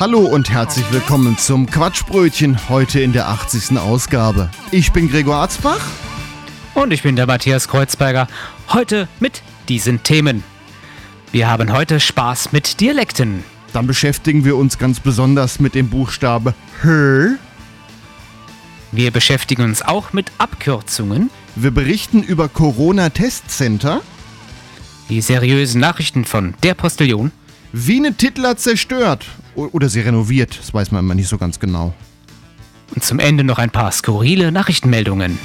Hallo und herzlich willkommen zum Quatschbrötchen, heute in der 80. Ausgabe. Ich bin Gregor Arzbach. Und ich bin der Matthias Kreuzberger. Heute mit diesen Themen. Wir haben heute Spaß mit Dialekten. Dann beschäftigen wir uns ganz besonders mit dem Buchstabe H. Wir beschäftigen uns auch mit Abkürzungen. Wir berichten über Corona-Testcenter, Die seriösen Nachrichten von der Postillion. wie eine Titler zerstört oder sie renoviert, das weiß man immer nicht so ganz genau. Und zum Ende noch ein paar skurrile Nachrichtenmeldungen.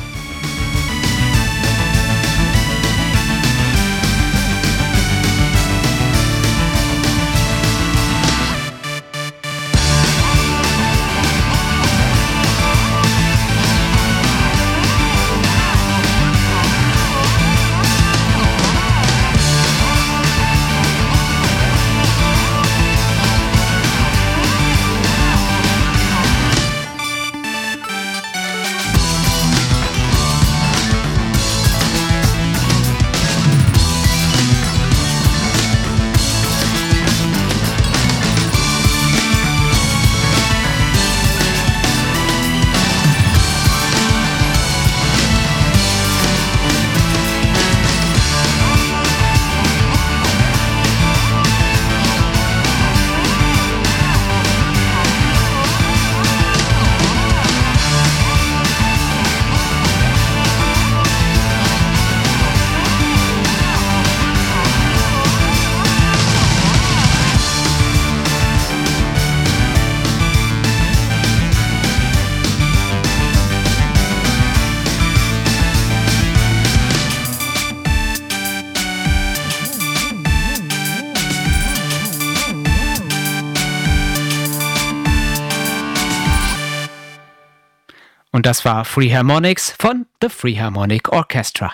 Das war Free Harmonics von The Free Harmonic Orchestra.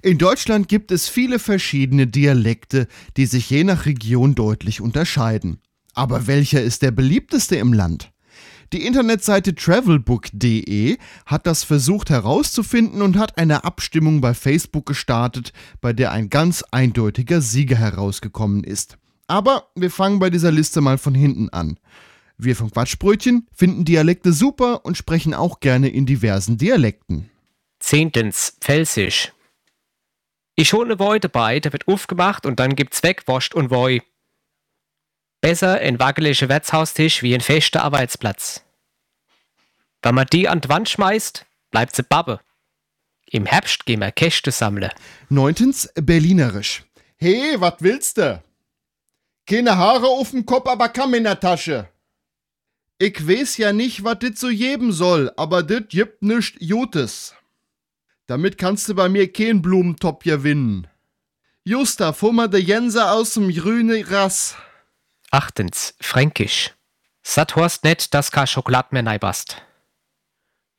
In Deutschland gibt es viele verschiedene Dialekte, die sich je nach Region deutlich unterscheiden. Aber welcher ist der beliebteste im Land? Die Internetseite travelbook.de hat das versucht herauszufinden und hat eine Abstimmung bei Facebook gestartet, bei der ein ganz eindeutiger Sieger herausgekommen ist. Aber wir fangen bei dieser Liste mal von hinten an. Wir vom Quatschbrötchen finden Dialekte super und sprechen auch gerne in diversen Dialekten. Zehntens, Pfälzisch. Ich hole ne Woi dabei, der wird aufgemacht und dann gibt's Wegwascht und Woi. Besser ein wackelige Wirtshaustisch wie ein fester Arbeitsplatz. Wenn man die an die Wand schmeißt, bleibt sie babbe. Im Herbst gehen wir Käste sammeln. Neuntens, Berlinerisch. Hey, wat willst du? Keine Haare auf dem Kopf, aber Kamm in der Tasche. Ich weiß ja nicht, wat dit so geben soll, aber dit gibt nischt Jutes. Damit kannst du bei mir keinen Blumentopf gewinnen. Justa, fummer de Jense aus dem grüne Rass. Achtens, Fränkisch. Satt horst net, dass ka Schokolad mehr neibast.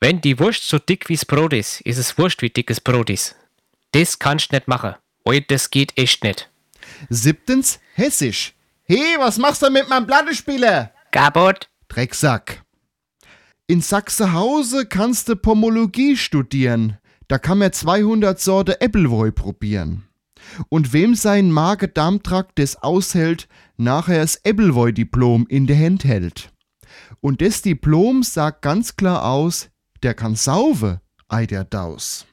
Wenn die Wurst so dick wie's Brot is, is es Wurst wie dickes Brot is. Das kannst net mache. Oi, das geht echt net. Siebtens, Hessisch. Hey, was machst du mit meinem Plattespieler? Gabot. Drecksack. In Sachsenhause kannst du Pomologie studieren. Da kann man 200 Sorte Äppelwoi probieren. Und wem sein Magen-Darm-Trakt das aushält, nachher das Äppelwoi-Diplom in der Hand hält. Und das Diplom sagt ganz klar aus, der kann sauve, ei der Daus.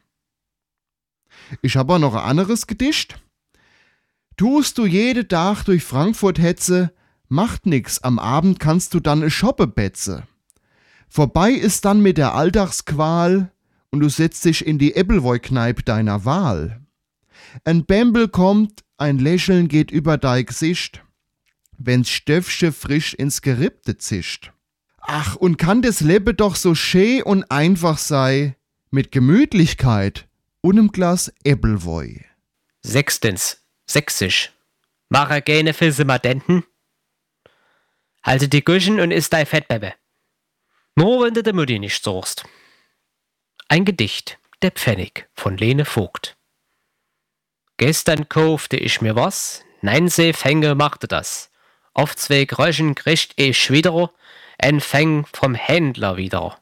Ich habe auch noch ein anderes Gedicht. Tust du jede Tag durch Frankfurt hetze, macht nix, am Abend kannst du dann Shoppe betze. Vorbei ist dann mit der Alltagsqual und du setzt dich in die Ebbelwoi-Kneipe deiner Wahl. Ein Bämbel kommt, ein Lächeln geht über dein Gesicht, wenn's Stöffsche frisch ins Gerippte zischt. Ach, und kann das Leben doch so schä und einfach sei, mit Gemütlichkeit und nem Glas Ebbelwoi. Sechstens, Sächsisch. Mache gerne für Simadenten. Halte die Güschen und isst dein Fettbebe. Nur wenn du der Mutti nicht suchst. Ein Gedicht, der Pfennig von Lene Vogt. Gestern kaufte ich mir was, nein, sie Fänge machte das. Auf zwei Groschen kriegt ich wieder ein Fäng vom Händler wieder.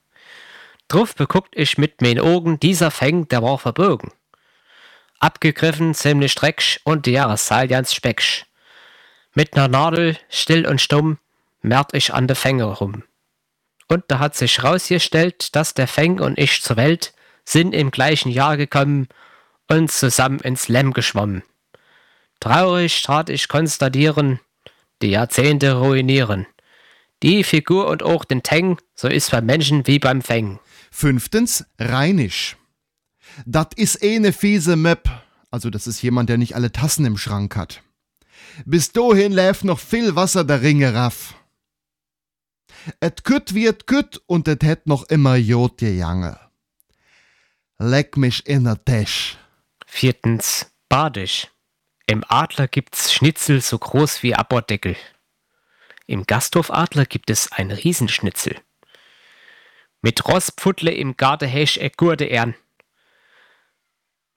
Drauf beguckt ich mit meinen Augen, dieser Fäng, der war verbogen. Abgegriffen, ziemlich drecksch und die Jahreszahl ganz specksch. Mit ner Nadel, still und stumm, merkt ich an de Fänge rum. Und da hat sich rausgestellt, dass der Fäng und ich zur Welt sind im gleichen Jahr gekommen und zusammen ins Lemm geschwommen. Traurig trat ich konstatieren, die Jahrzehnte ruinieren. Die Figur und auch den Teng, so ist beim Menschen wie beim Feng. Fünftens, rheinisch. Dat is eine fiese Möpp. Also, das ist jemand, der nicht alle Tassen im Schrank hat. Bis dahin läuft noch viel Wasser der Ringe raff. Et kütt wird kütt und et hätt noch immer Jod gejange. Leck mich in der Täsch. Viertens, badisch. Im Adler gibt's Schnitzel so groß wie Abbordeckel. Im Gasthof Adler gibt es ein Riesenschnitzel. Mit Rosspfuttle im Garten häsch e gute Ern.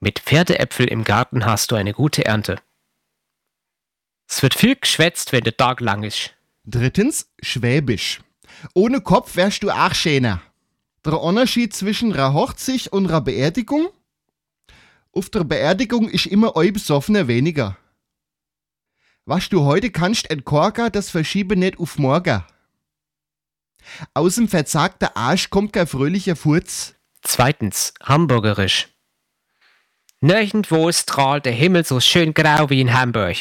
Mit Pferdeäpfel im Garten hast du eine gute Ernte. Es wird viel geschwätzt, wenn der Tag lang ist. Drittens, Schwäbisch. Ohne Kopf wärst du auch schöner. Der Unterschied zwischen einer Hochzeit und einer Beerdigung? Auf der Beerdigung ist immer ein Besoffener weniger. Was du heute kannst entkorken, das verschiebe nicht auf morgen. Aus dem verzagten Arsch kommt kein fröhlicher Furz. Zweitens, hamburgerisch. Nirgendwo strahlt der Himmel so schön grau wie in Hamburg.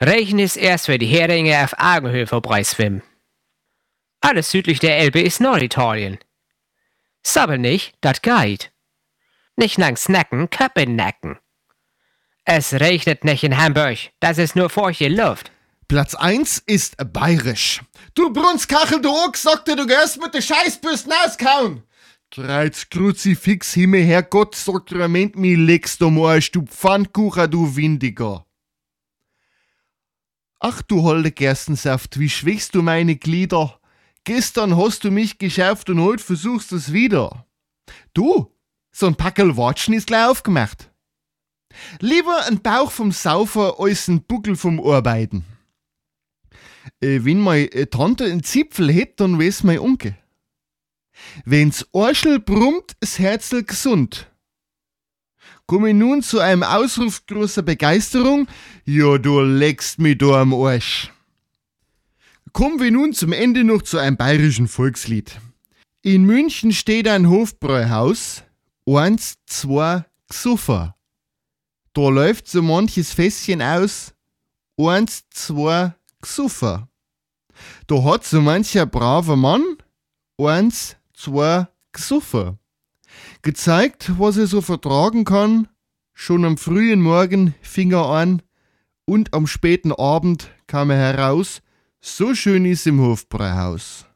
Regen ist erst, wenn die Heringe auf Augenhöhe vorbeischwimmen. Alles südlich der Elbe ist Norditalien. Sabbel nicht, dat geht. Nicht lang snacken, Köppe nacken. Es regnet nicht in Hamburg, das ist nur feuchte Luft. Platz 1 ist bayerisch. Du Brunskachel, du Ochs, sagte, du gehst mit der Scheißbürsten auskauen. Kreuz Kruzifix, Himmel, Herrgott, Sakrament, mi legst du Arsch, du Pfannkucher, du Windiger. Ach du holde Gerstensaft, wie schwächst du meine Glieder. Gestern hast du mich geschärft und heute versuchst es wieder. Du, so ein Packel Watschen ist gleich aufgemacht. Lieber ein Bauch vom Saufer als ein Buckel vom Arbeiten. Äh, wenn meine Tante einen Zipfel hätt, dann wär's mein Onkel. Wenn's Arschel brummt, ist Herzl gesund. Komme nun zu einem Ausruf großer Begeisterung. Ja, du leckst mich da am Arsch. Kommen wir nun zum Ende noch zu einem bayerischen Volkslied. In München steht ein Hofbräuhaus. Eins, zwei, Xuffer. Da läuft so manches Fässchen aus. Eins, zwei, Xuffer. Da hat so mancher braver Mann. Eins, zwei, Xuffer. Gezeigt, was er so vertragen kann. Schon am frühen Morgen fing er an und am späten Abend kam er heraus. So schön ist im Hofbräuhaus.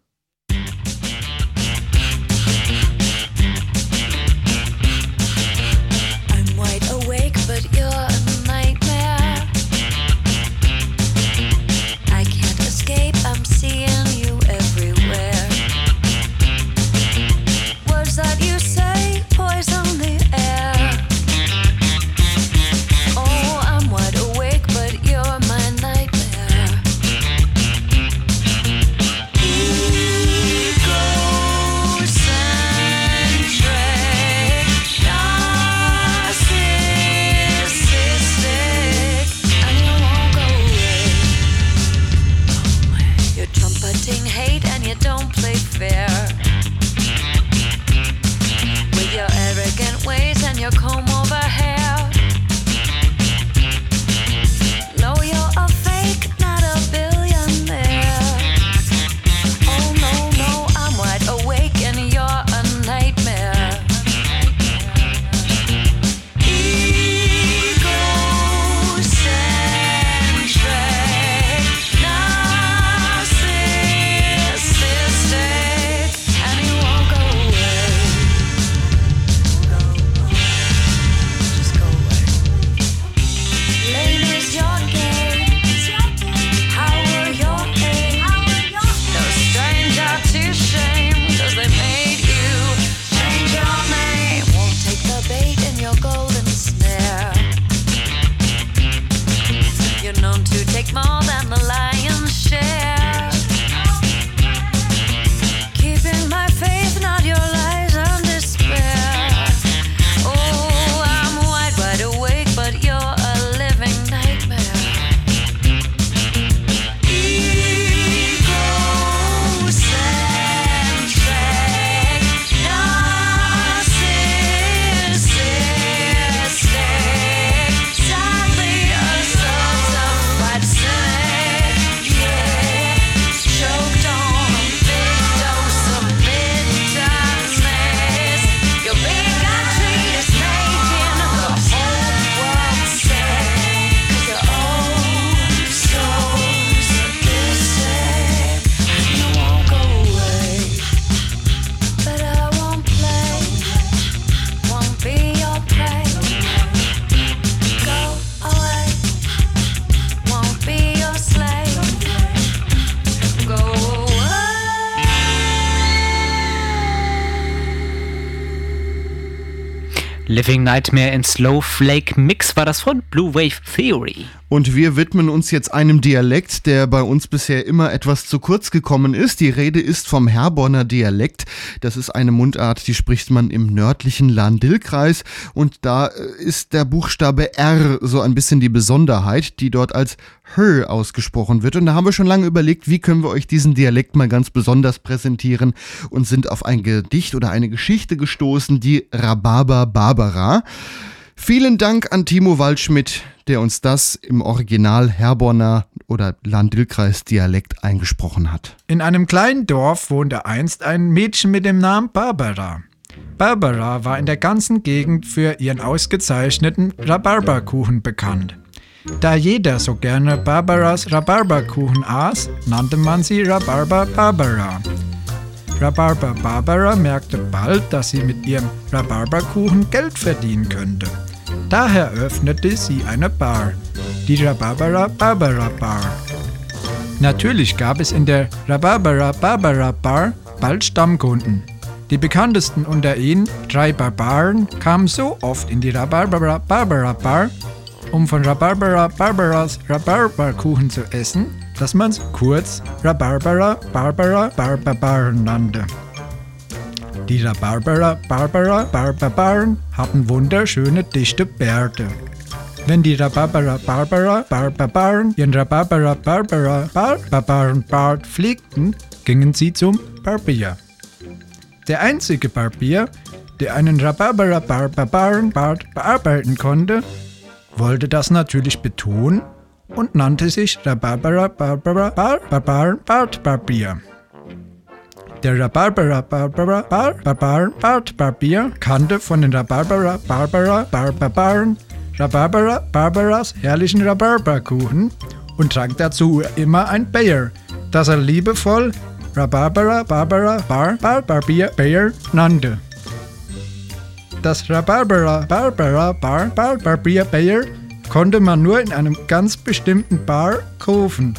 Living Nightmare in Slow Flake Mix war das von Blue Wave Theory. Und wir widmen uns jetzt einem Dialekt, der bei uns bisher immer etwas zu kurz gekommen ist. Die Rede ist vom Herborner Dialekt. Das ist eine Mundart, die spricht man im nördlichen Lahn-Dill-Kreis. Und da äh, ist der Buchstabe R so ein bisschen die Besonderheit, die dort als Hö ausgesprochen wird. Und da haben wir schon lange überlegt, wie können wir euch diesen Dialekt mal ganz besonders präsentieren und sind auf ein Gedicht oder eine Geschichte gestoßen, die Rhabarber Barbara. Vielen Dank an Timo Waldschmidt, der uns das im Original Herborner oder Lahn-Dill-Kreis Dialekt eingesprochen hat. In einem kleinen Dorf wohnte einst ein Mädchen mit dem Namen Barbara. Barbara war in der ganzen Gegend für ihren ausgezeichneten Rhabarberkuchen bekannt. Da jeder so gerne Barbaras Rhabarberkuchen aß, nannte man sie Rhabarber Barbara. Rhabarber Barbara merkte bald, dass sie mit ihrem Rhabarberkuchen Geld verdienen könnte. Daher öffnete sie eine Bar, die Rhabarbera Barbara Bar. Natürlich gab es in der Rhabarbera Barbara Bar bald Stammkunden. Die bekanntesten unter ihnen, drei Barbaren, kamen so oft in die Rhabarbera Barbara Bar, um von Rhabarbera Barbaras Rhabarberkuchen zu essen, dass man es kurz Rhabarbera Barbara Barbarbaren nannte. Die Rhabarbera Barbara Barbarbaren hatten wunderschöne dichte Bärte. Wenn die Rhabarbera Barbara Barbarbaren ihren Rhabarbera Barbara Barbarbaren Bart pflegten, gingen sie zum Barbier. Der einzige Barbier, der einen Rhabarbera Barbarbaren Bart bearbeiten konnte, wollte das natürlich betonen und nannte sich Rhabarbera Barbara Barbarbaren Bart Barbier. Der Rhabarbera Barbara Barbarbaren Bart Barbier kannte von den Rhabarbera Barbara Barbarbaren Rhabarbera Barbaras herrlichen Rhabarberkuchen und trank dazu immer ein Bayer, das er liebevoll Rhabarbera Barbara Bar Bar Barbier Bayer nannte. Das Rhabarbera Barbara Bar Bar Barbier Bayer konnte man nur in einem ganz bestimmten Bar kaufen.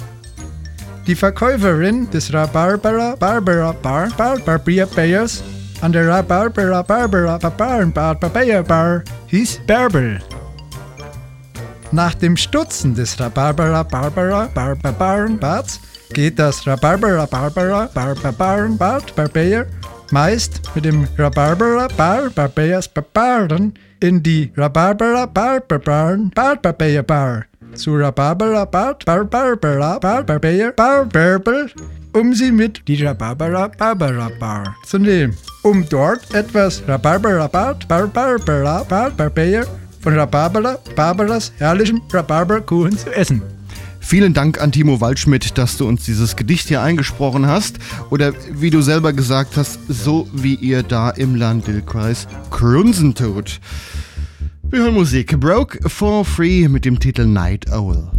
Die Verkäuferin des Rhabarbera Barbara Bar Bar Barbier Bayers an der Rhabarbera Barbara Barbaren Bar Barbier Bar hieß Bärbel. Nach dem Stutzen des Rhabarbera Barbara Barbaren Barts geht das Rhabarbera Barbara Barbaren Bart Barbier meist mit dem Rhabarbera Bar Barbiers Barbaren in die Rhabarbera Barbaren Bart Barbier Bar zu Rhabarbera Bart Barbara Bar Barbier Bar Bärbel, um sie mit die Rhabarbera Barbara Bar zu nehmen, um dort etwas Rhabarbera Bart Barbara Bar Barbier von Rhabarbera Barbaras herrlichem Rhabarberkuchen zu essen. Vielen Dank an Timo Waldschmidt, dass du uns dieses Gedicht hier eingesprochen hast. Oder wie du selber gesagt hast, so wie ihr da im Land-Dill-Kreis grunzen tut. Wir hören Musik. Broke for Free mit dem Titel Night Owl.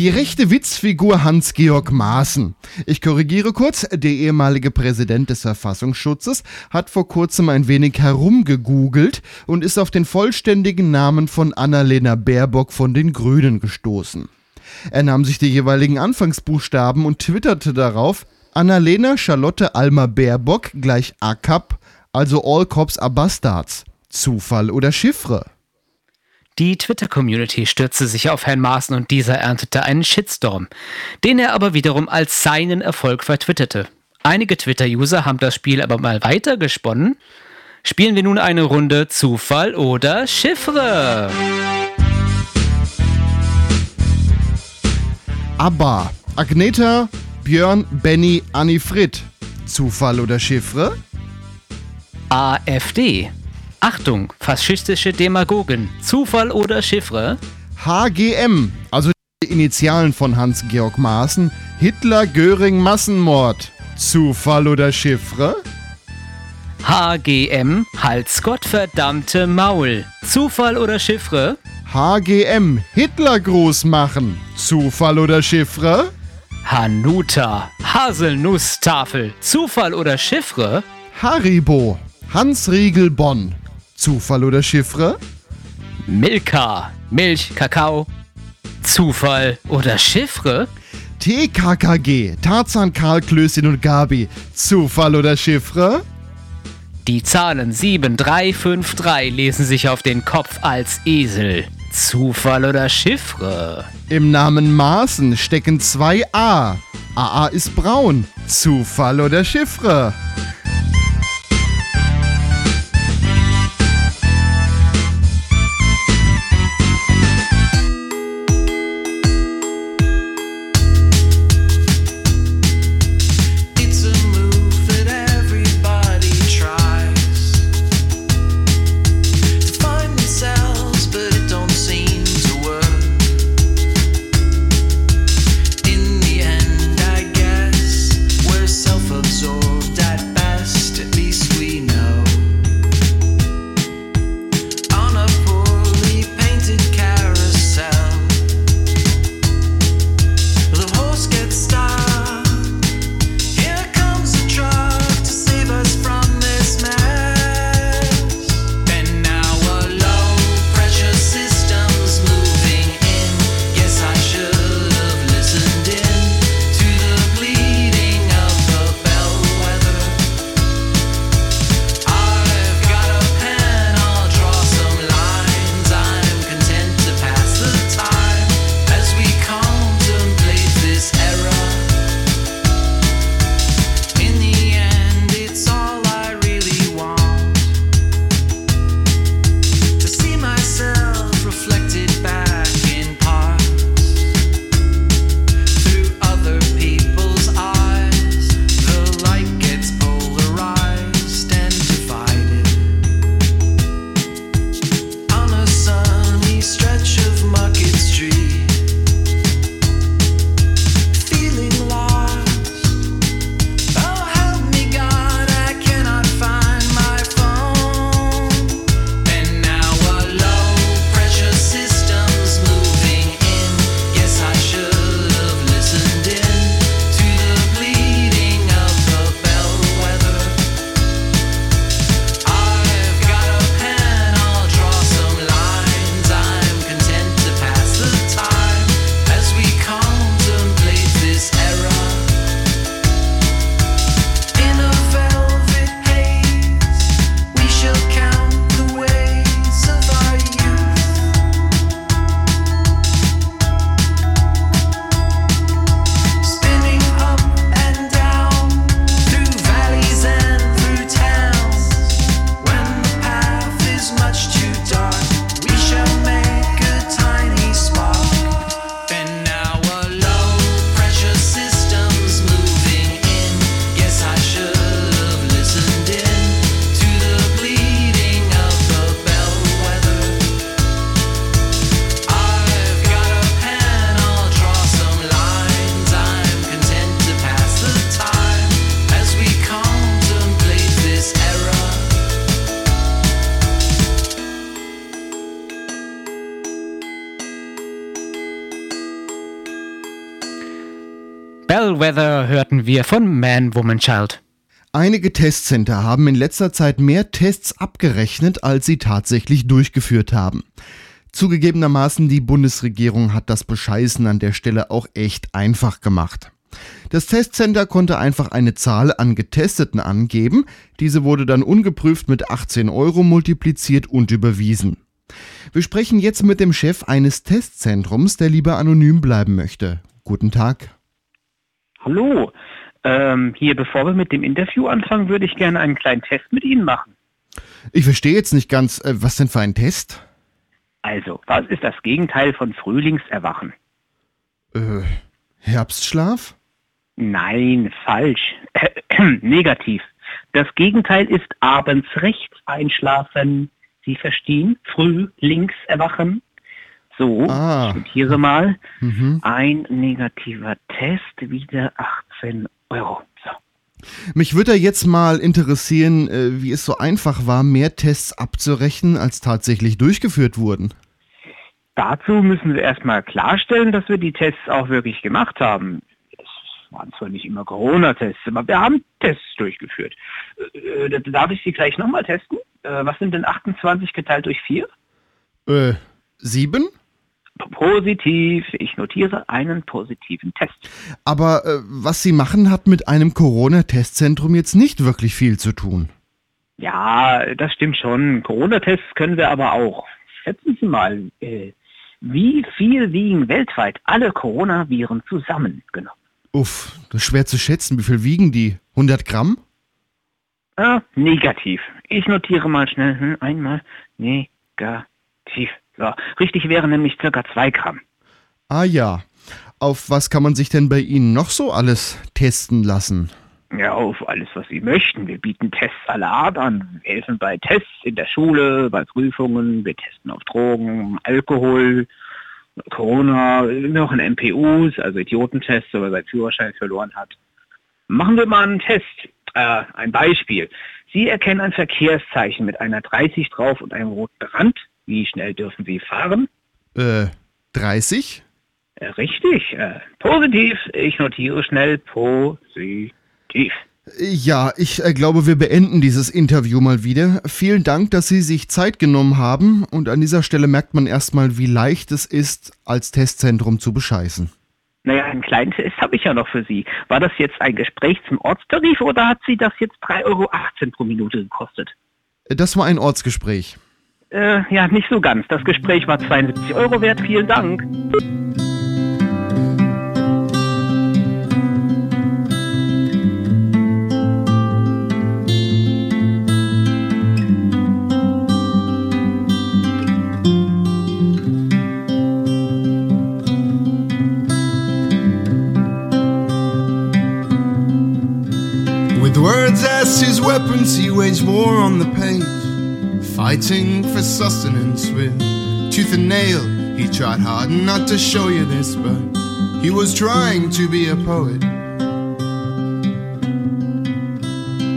Die rechte Witzfigur Hans-Georg Maaßen. Ich korrigiere kurz, der ehemalige Präsident des Verfassungsschutzes hat vor kurzem ein wenig herumgegoogelt und ist auf den vollständigen Namen von Annalena Baerbock von den Grünen gestoßen. Er nahm sich die jeweiligen Anfangsbuchstaben und twitterte darauf, Annalena Charlotte Alma Baerbock gleich ACAP, also All Cops are Bastards. Zufall oder Chiffre? Die Twitter-Community stürzte sich auf Herrn Maaßen und dieser erntete einen Shitstorm, den er aber wiederum als seinen Erfolg vertwitterte. Einige Twitter-User haben das Spiel aber mal weiter gesponnen. Spielen wir nun eine Runde Zufall oder Chiffre? ABBA. Agneta, Björn, Benny, Anni Fritt. Zufall oder Chiffre? AfD. Achtung, faschistische Demagogen. Zufall oder Chiffre? HGM, also die Initialen von Hans-Georg Maaßen. Hitler, Göring, Massenmord. Zufall oder Chiffre? HGM, Hals Gott verdammte Maul. Zufall oder Chiffre? HGM, Hitler groß machen. Zufall oder Chiffre? Hanuta, Haselnusstafel. Zufall oder Chiffre? Haribo, Hans Riegel Bonn. Zufall oder Chiffre? Milka, Milch, Kakao. Zufall oder Chiffre? TKKG, Tarzan, Karl, Klößchen und Gabi. Zufall oder Chiffre? Die Zahlen 7353 lesen sich auf den Kopf als Esel. Zufall oder Chiffre? Im Namen Maaßen stecken zwei A. AA ist braun. Zufall oder Chiffre? Wir von Man, Woman, Child. Einige Testcenter haben in letzter Zeit mehr Tests abgerechnet, als sie tatsächlich durchgeführt haben. Zugegebenermaßen, die Bundesregierung hat das Bescheißen an der Stelle auch echt einfach gemacht. Das Testcenter konnte einfach eine Zahl an Getesteten angeben, diese wurde dann ungeprüft mit 18 Euro multipliziert und überwiesen. Wir sprechen jetzt mit dem Chef eines Testzentrums, der lieber anonym bleiben möchte. Guten Tag. Hallo. Ähm, hier, bevor wir mit dem Interview anfangen, würde ich gerne einen kleinen Test mit Ihnen machen. Ich verstehe jetzt nicht ganz, äh, was denn für ein Test? Also, was ist das Gegenteil von Frühlingserwachen? Äh, Herbstschlaf? Nein, falsch. Negativ. Das Gegenteil ist abends rechts einschlafen. Sie verstehen? Früh links erwachen. So, Ah. ich notiere mal. Mhm. Ein negativer Test, wieder 18 Euro. So. Mich würde jetzt mal interessieren, äh, wie es so einfach war, mehr Tests abzurechnen, als tatsächlich durchgeführt wurden. Dazu müssen wir erstmal klarstellen, dass wir die Tests auch wirklich gemacht haben. Es waren zwar nicht immer Corona-Tests, aber wir haben Tests durchgeführt. Äh, äh, darf ich Sie gleich nochmal testen? Äh, was sind denn 28 geteilt durch 4? Äh, sieben? Positiv. Ich notiere einen positiven Test. Aber äh, was Sie machen, hat mit einem Corona-Testzentrum jetzt nicht wirklich viel zu tun. Ja, das stimmt schon. Corona-Tests können wir aber auch. Schätzen Sie mal, äh, wie viel wiegen weltweit alle Coronaviren zusammengenommen? Uff, das ist schwer zu schätzen. Wie viel wiegen die? 100 Gramm? Ah, negativ. Ich notiere mal schnell. Hm, einmal negativ. So, richtig wäre nämlich circa zwei Gramm. Ah ja. Auf was kann man sich denn bei Ihnen noch so alles testen lassen? Ja, auf alles, was Sie möchten. Wir bieten Tests aller Art an. Wir helfen bei Tests in der Schule, bei Prüfungen. Wir testen auf Drogen, Alkohol, Corona, noch in MPUs, also Idiotentests, wenn man seinen Führerschein verloren hat. Machen wir mal einen Test. Äh, ein Beispiel. Sie erkennen ein Verkehrszeichen mit einer 30 drauf und einem roten Rand. Wie schnell dürfen Sie fahren? Äh, 30? Äh, richtig. Äh, positiv. Ich notiere schnell positiv. Ja, ich äh, glaube, wir beenden dieses Interview mal wieder. Vielen Dank, dass Sie sich Zeit genommen haben und an dieser Stelle merkt man erstmal, wie leicht es ist, als Testzentrum zu bescheißen. Naja, einen kleinen Test habe ich ja noch für Sie. War das jetzt ein Gespräch zum Ortstarif oder hat Sie das jetzt 3,18 Euro pro Minute gekostet? Äh, Das war ein Ortsgespräch. Äh, ja, nicht so ganz. Das Gespräch war 72 Euro wert. Vielen Dank. With words as his weapons, he waged war on the page, fighting for sustenance with tooth and nail. He tried hard not to show you this, but he was trying to be a poet.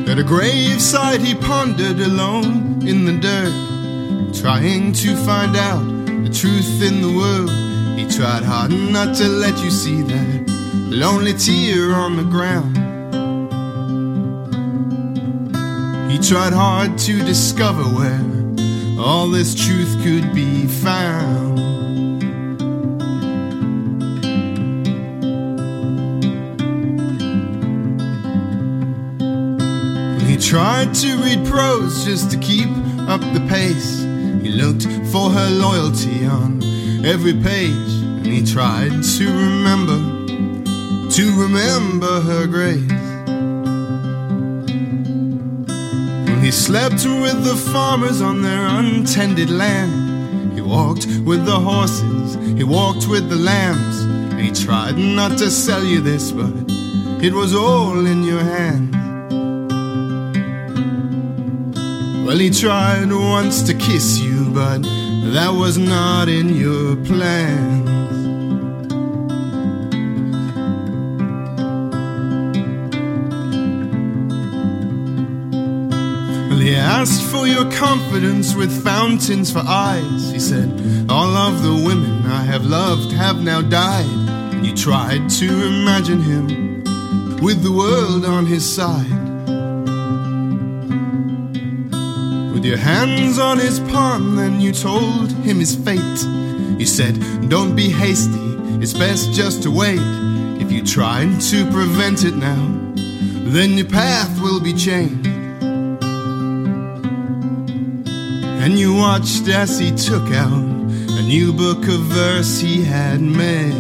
At a graveside, he pondered alone in the dirt, trying to find out the truth in the world. He tried hard not to let you see that lonely tear on the ground. He tried hard to discover where all this truth could be found. He tried to read prose just to keep up the pace. He looked for her loyalty on every page, and he tried to remember, to remember her grace. Slept with the farmers on their untended land. He walked with the horses, he walked with the lambs. He tried not to sell you this, but it was all in your hands. Well, he tried once to kiss you, but that was not in your plans. Your confidence with fountains for eyes. He said, All of the women I have loved have now died. You tried to imagine him with the world on his side. With your hands on his palm, then you told him his fate. You said, Don't be hasty, it's best just to wait. If you try to prevent it now, then your path will be changed. And you watched as he took out a new book of verse he had made.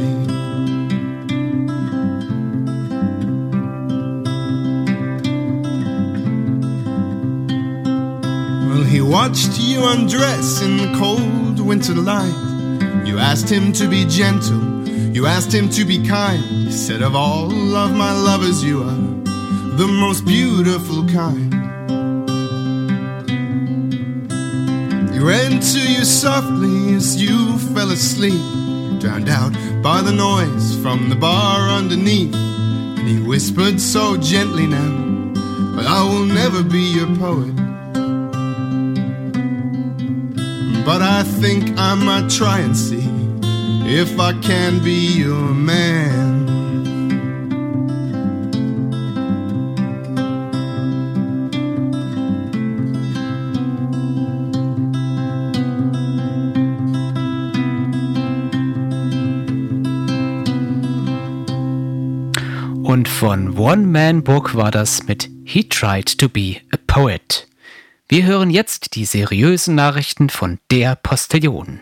Well, he watched you undress in the cold winter light. You asked him to be gentle, you asked him to be kind. He said, Of all of my lovers, you are the most beautiful kind. Ran to you softly as you fell asleep, drowned out by the noise from the bar underneath. And he whispered so gently now, But I will never be your poet. But I think I might try and see if I can be your man. Von One Man Book war das mit He Tried to Be a Poet. Wir hören jetzt die seriösen Nachrichten von der Postillion.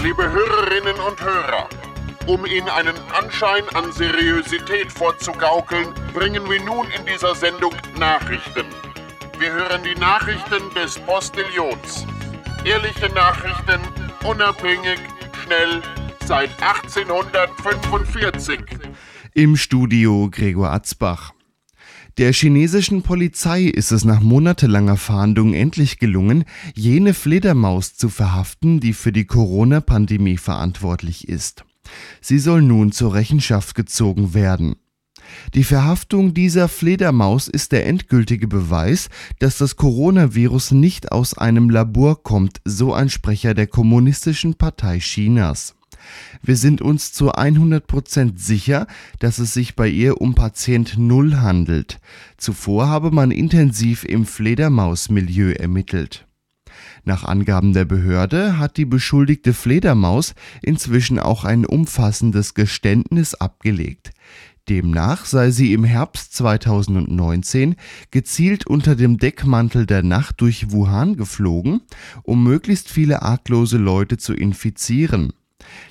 Liebe Hörerinnen und Hörer, um Ihnen einen Anschein an Seriosität vorzugaukeln, bringen wir nun in dieser Sendung Nachrichten. Wir hören die Nachrichten des Postillions. Ehrliche Nachrichten, unabhängig, schnell, seit 1845. Im Studio Gregor Atzbach. Der chinesischen Polizei ist es nach monatelanger Fahndung endlich gelungen, jene Fledermaus zu verhaften, die für die Corona-Pandemie verantwortlich ist. Sie soll nun zur Rechenschaft gezogen werden. Die Verhaftung dieser Fledermaus ist der endgültige Beweis, dass das Coronavirus nicht aus einem Labor kommt, so ein Sprecher der Kommunistischen Partei Chinas. Wir sind uns zu 100% sicher, dass es sich bei ihr um Patient Null handelt. Zuvor habe man intensiv im Fledermausmilieu ermittelt. Nach Angaben der Behörde hat die beschuldigte Fledermaus inzwischen auch ein umfassendes Geständnis abgelegt. Demnach sei sie im Herbst 2019 gezielt unter dem Deckmantel der Nacht durch Wuhan geflogen, um möglichst viele arglose Leute zu infizieren.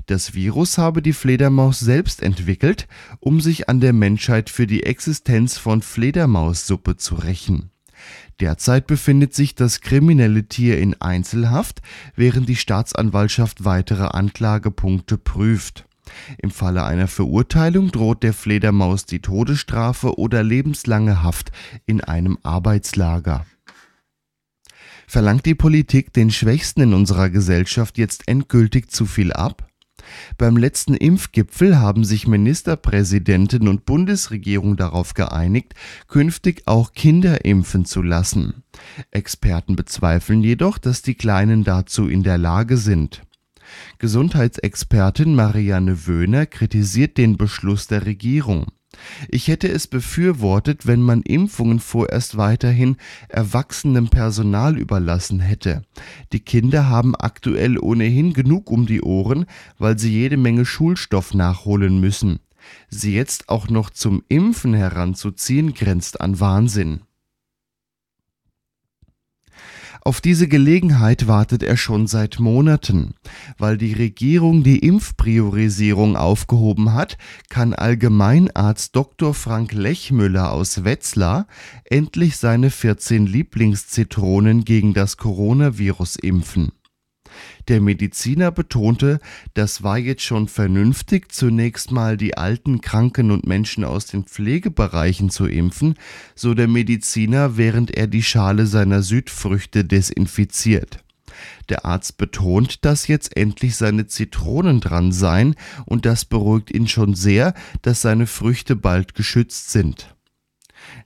Das Virus habe die Fledermaus selbst entwickelt, um sich an der Menschheit für die Existenz von Fledermaussuppe zu rächen. Derzeit befindet sich das kriminelle Tier in Einzelhaft, während die Staatsanwaltschaft weitere Anklagepunkte prüft. Im Falle einer Verurteilung droht der Fledermaus die Todesstrafe oder lebenslange Haft in einem Arbeitslager. Verlangt die Politik den Schwächsten in unserer Gesellschaft jetzt endgültig zu viel ab? Beim letzten Impfgipfel haben sich Ministerpräsidentin und Bundesregierung darauf geeinigt, künftig auch Kinder impfen zu lassen. Experten bezweifeln jedoch, dass die Kleinen dazu in der Lage sind. Gesundheitsexpertin Marianne Wöhner kritisiert den Beschluss der Regierung. Ich hätte es befürwortet, wenn man Impfungen vorerst weiterhin erwachsenem Personal überlassen hätte. Die Kinder haben aktuell ohnehin genug um die Ohren, weil sie jede Menge Schulstoff nachholen müssen. Sie jetzt auch noch zum Impfen heranzuziehen, grenzt an Wahnsinn. Auf diese Gelegenheit wartet er schon seit Monaten. Weil die Regierung die Impfpriorisierung aufgehoben hat, kann Allgemeinarzt Dr. Frank Lechmüller aus Wetzlar endlich seine 14 Lieblingszitronen gegen das Coronavirus impfen. Der Mediziner betonte, das war jetzt schon vernünftig, zunächst mal die alten Kranken und Menschen aus den Pflegebereichen zu impfen, so der Mediziner, während er die Schale seiner Südfrüchte desinfiziert. Der Arzt betont, dass jetzt endlich seine Zitronen dran seien, und das beruhigt ihn schon sehr, dass seine Früchte bald geschützt sind.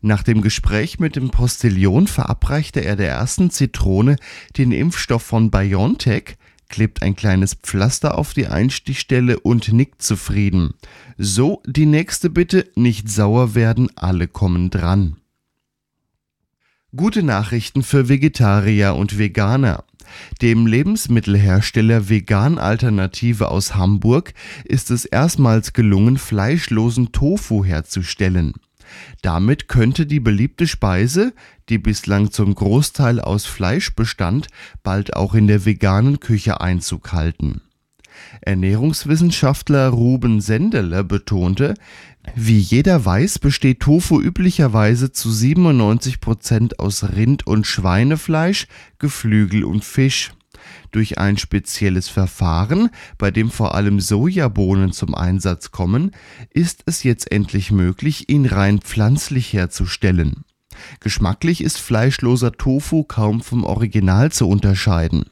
Nach dem Gespräch mit dem Postillion verabreichte er der ersten Zitrone den Impfstoff von BioNTech, klebt ein kleines Pflaster auf die Einstichstelle und nickt zufrieden. So, die nächste Bitte, nicht sauer werden, alle kommen dran. Gute Nachrichten für Vegetarier und Veganer. Dem Lebensmittelhersteller Vegan Alternative aus Hamburg ist es erstmals gelungen, fleischlosen Tofu herzustellen. Damit könnte die beliebte Speise, die bislang zum Großteil aus Fleisch bestand, bald auch in der veganen Küche Einzug halten. Ernährungswissenschaftler Ruben Sendeler betonte, wie jeder weiß, besteht Tofu üblicherweise zu 97 Prozent aus Rind- und Schweinefleisch, Geflügel und Fisch. Durch ein spezielles Verfahren, bei dem vor allem Sojabohnen zum Einsatz kommen, ist es jetzt endlich möglich, ihn rein pflanzlich herzustellen. Geschmacklich ist fleischloser Tofu kaum vom Original zu unterscheiden.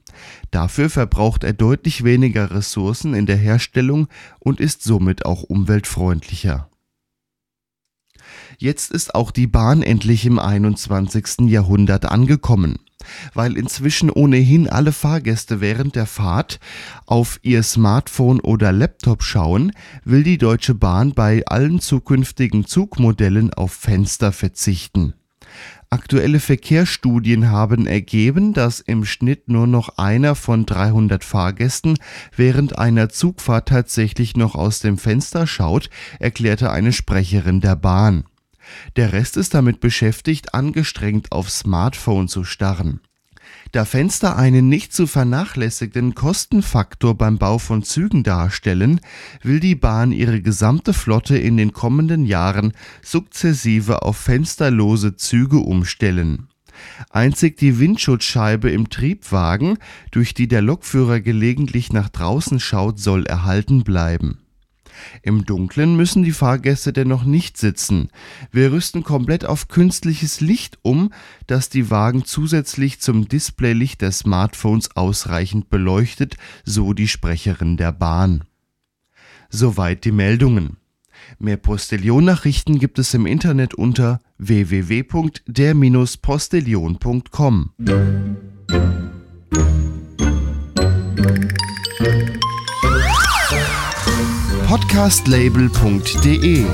Dafür verbraucht er deutlich weniger Ressourcen in der Herstellung und ist somit auch umweltfreundlicher. Jetzt ist auch die Bahn endlich im 21. Jahrhundert angekommen. Weil inzwischen ohnehin alle Fahrgäste während der Fahrt auf ihr Smartphone oder Laptop schauen, will die Deutsche Bahn bei allen zukünftigen Zugmodellen auf Fenster verzichten. Aktuelle Verkehrsstudien haben ergeben, dass im Schnitt nur noch einer von 300 Fahrgästen während einer Zugfahrt tatsächlich noch aus dem Fenster schaut, erklärte eine Sprecherin der Bahn. Der Rest ist damit beschäftigt, angestrengt aufs Smartphone zu starren. Da Fenster einen nicht zu vernachlässigenden Kostenfaktor beim Bau von Zügen darstellen, will die Bahn ihre gesamte Flotte in den kommenden Jahren sukzessive auf fensterlose Züge umstellen. Einzig die Windschutzscheibe im Triebwagen, durch die der Lokführer gelegentlich nach draußen schaut, soll erhalten bleiben. Im Dunkeln müssen die Fahrgäste dennoch nicht sitzen. Wir rüsten komplett auf künstliches Licht um, das die Wagen zusätzlich zum Displaylicht der Smartphones ausreichend beleuchtet, so die Sprecherin der Bahn. Soweit die Meldungen. Mehr Postillon-Nachrichten gibt es im Internet unter www.der-postillon.com. podcastlabel.de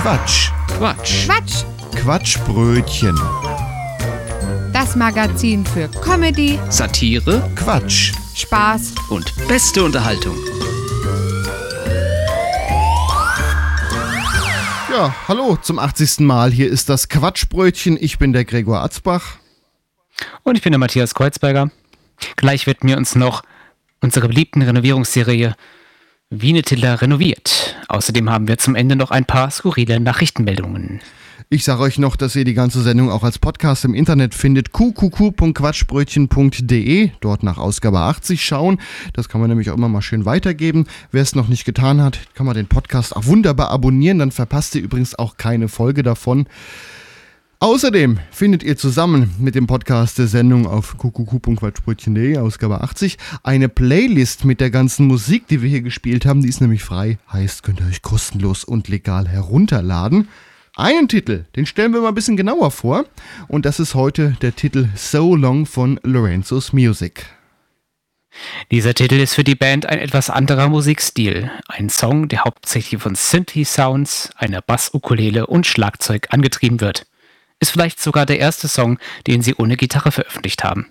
Quatsch. Quatsch. Quatsch. Quatschbrötchen. Das Magazin für Comedy, Satire Quatsch. Spaß und beste Unterhaltung. Ja, hallo zum 80. Mal. Hier ist das Quatschbrötchen. Ich bin der Gregor Atzbach. Und ich bin der Matthias Kreuzberger. Gleich wird mir uns noch unsere beliebten Renovierungsserie Wienetiller renoviert. Außerdem haben wir zum Ende noch ein paar skurrile Nachrichtenmeldungen. Ich sage euch noch, dass ihr die ganze Sendung auch als Podcast im Internet findet. qqq.quatschbrötchen.de. Dort nach Ausgabe 80 schauen. Das kann man nämlich auch immer mal schön weitergeben. Wer es noch nicht getan hat, kann man den Podcast auch wunderbar abonnieren. Dann verpasst ihr übrigens auch keine Folge davon. Außerdem findet ihr zusammen mit dem Podcast der Sendung auf qqq.quatschbrötchen.de, Ausgabe 80, eine Playlist mit der ganzen Musik, die wir hier gespielt haben. Die ist nämlich frei, heißt, könnt ihr euch kostenlos und legal herunterladen. Einen Titel, den stellen wir mal ein bisschen genauer vor. Und das ist heute der Titel So Long von Lorenzo's Music. Dieser Titel ist für die Band ein etwas anderer Musikstil. Ein Song, der hauptsächlich von Synthi-Sounds, einer Bass-Ukulele und Schlagzeug angetrieben wird ist vielleicht sogar der erste Song, den sie ohne Gitarre veröffentlicht haben.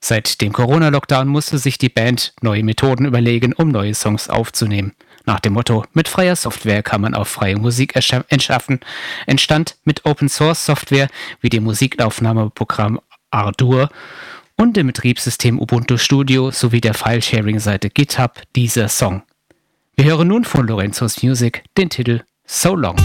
Seit dem Corona-Lockdown musste sich die Band neue Methoden überlegen, um neue Songs aufzunehmen. Nach dem Motto, mit freier Software kann man auch freie Musik erschaffen, entstand mit Open Source Software wie dem Musikaufnahmeprogramm Ardour und dem Betriebssystem Ubuntu Studio sowie der File-Sharing-Seite GitHub dieser Song. Wir hören nun von Lorenzo's Music den Titel So Long.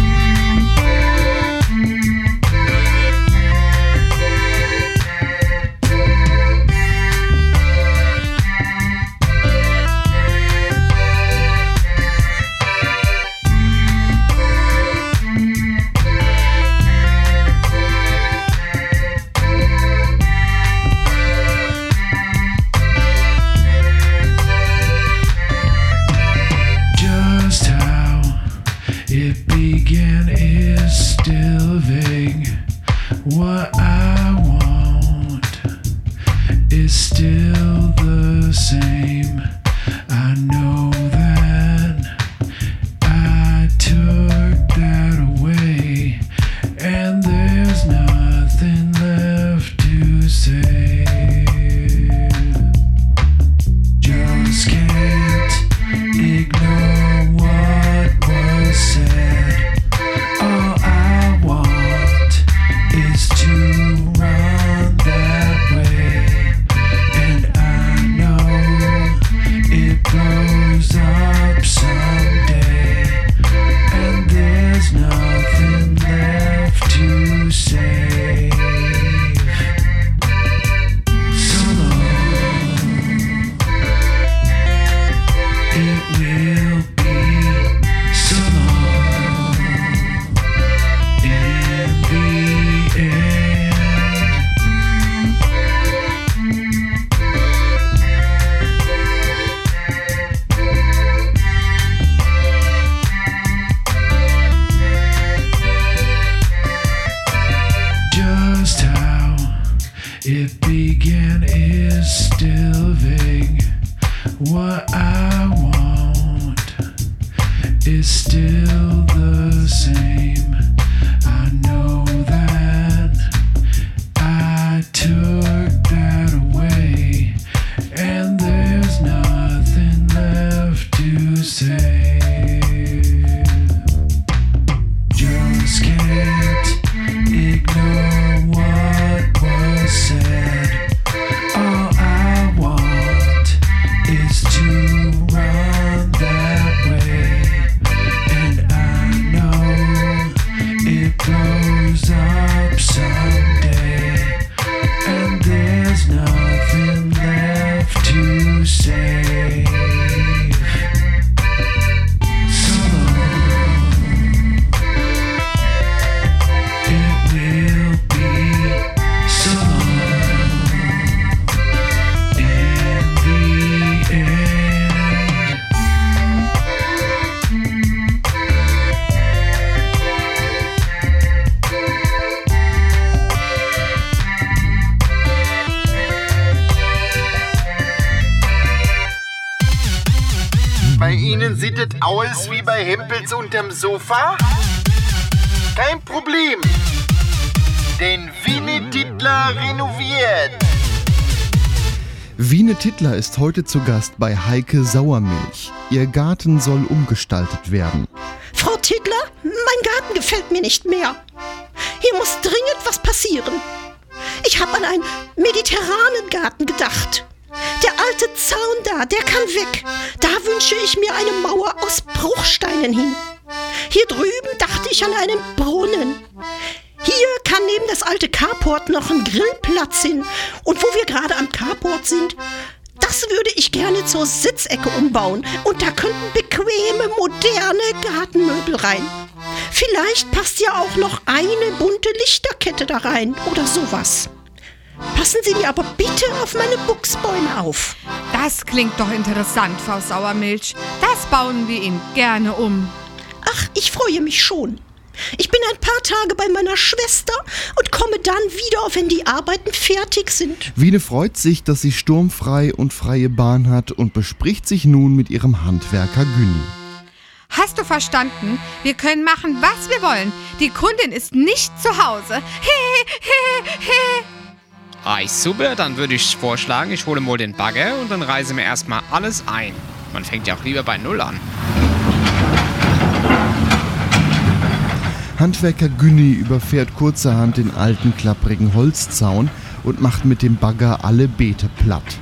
Unterm Sofa? Kein Problem. Denn Winnie Titler renoviert. Wiene Tittler ist heute zu Gast bei Heike Sauermilch. Ihr Garten soll umgestaltet werden. Frau Tittler, mein Garten gefällt mir nicht mehr. Hier muss dringend was passieren. Ich habe an einen mediterranen Garten gedacht. Der alte Zaun da, der kann weg. Da wünsche ich mir eine Mauer aus Bruchsteinen hin. Hier drüben dachte ich an einen Brunnen. Hier kann neben das alte Carport noch ein Grillplatz hin. Und wo wir gerade am Carport sind, das würde ich gerne zur Sitzecke umbauen. Und da könnten bequeme, moderne Gartenmöbel rein. Vielleicht passt ja auch noch eine bunte Lichterkette da rein oder sowas. Passen Sie mir aber bitte auf meine Buchsbäume auf. Das klingt doch interessant, Frau Sauermilch. Das bauen wir Ihnen gerne um. Ach, ich freue mich schon. Ich bin ein paar Tage bei meiner Schwester und komme dann wieder, wenn die Arbeiten fertig sind. Wiene freut sich, dass sie sturmfrei und freie Bahn hat und bespricht sich nun mit ihrem Handwerker Günni. Hast du verstanden? Wir können machen, was wir wollen. Die Kundin ist nicht zu Hause. He, he, he. Ah, super, dann würde ich vorschlagen, ich hole mal den Bagger und dann reise mir erstmal alles ein. Man fängt ja auch lieber bei Null an. Handwerker Günni überfährt kurzerhand den alten klapprigen Holzzaun und macht mit dem Bagger alle Beete platt.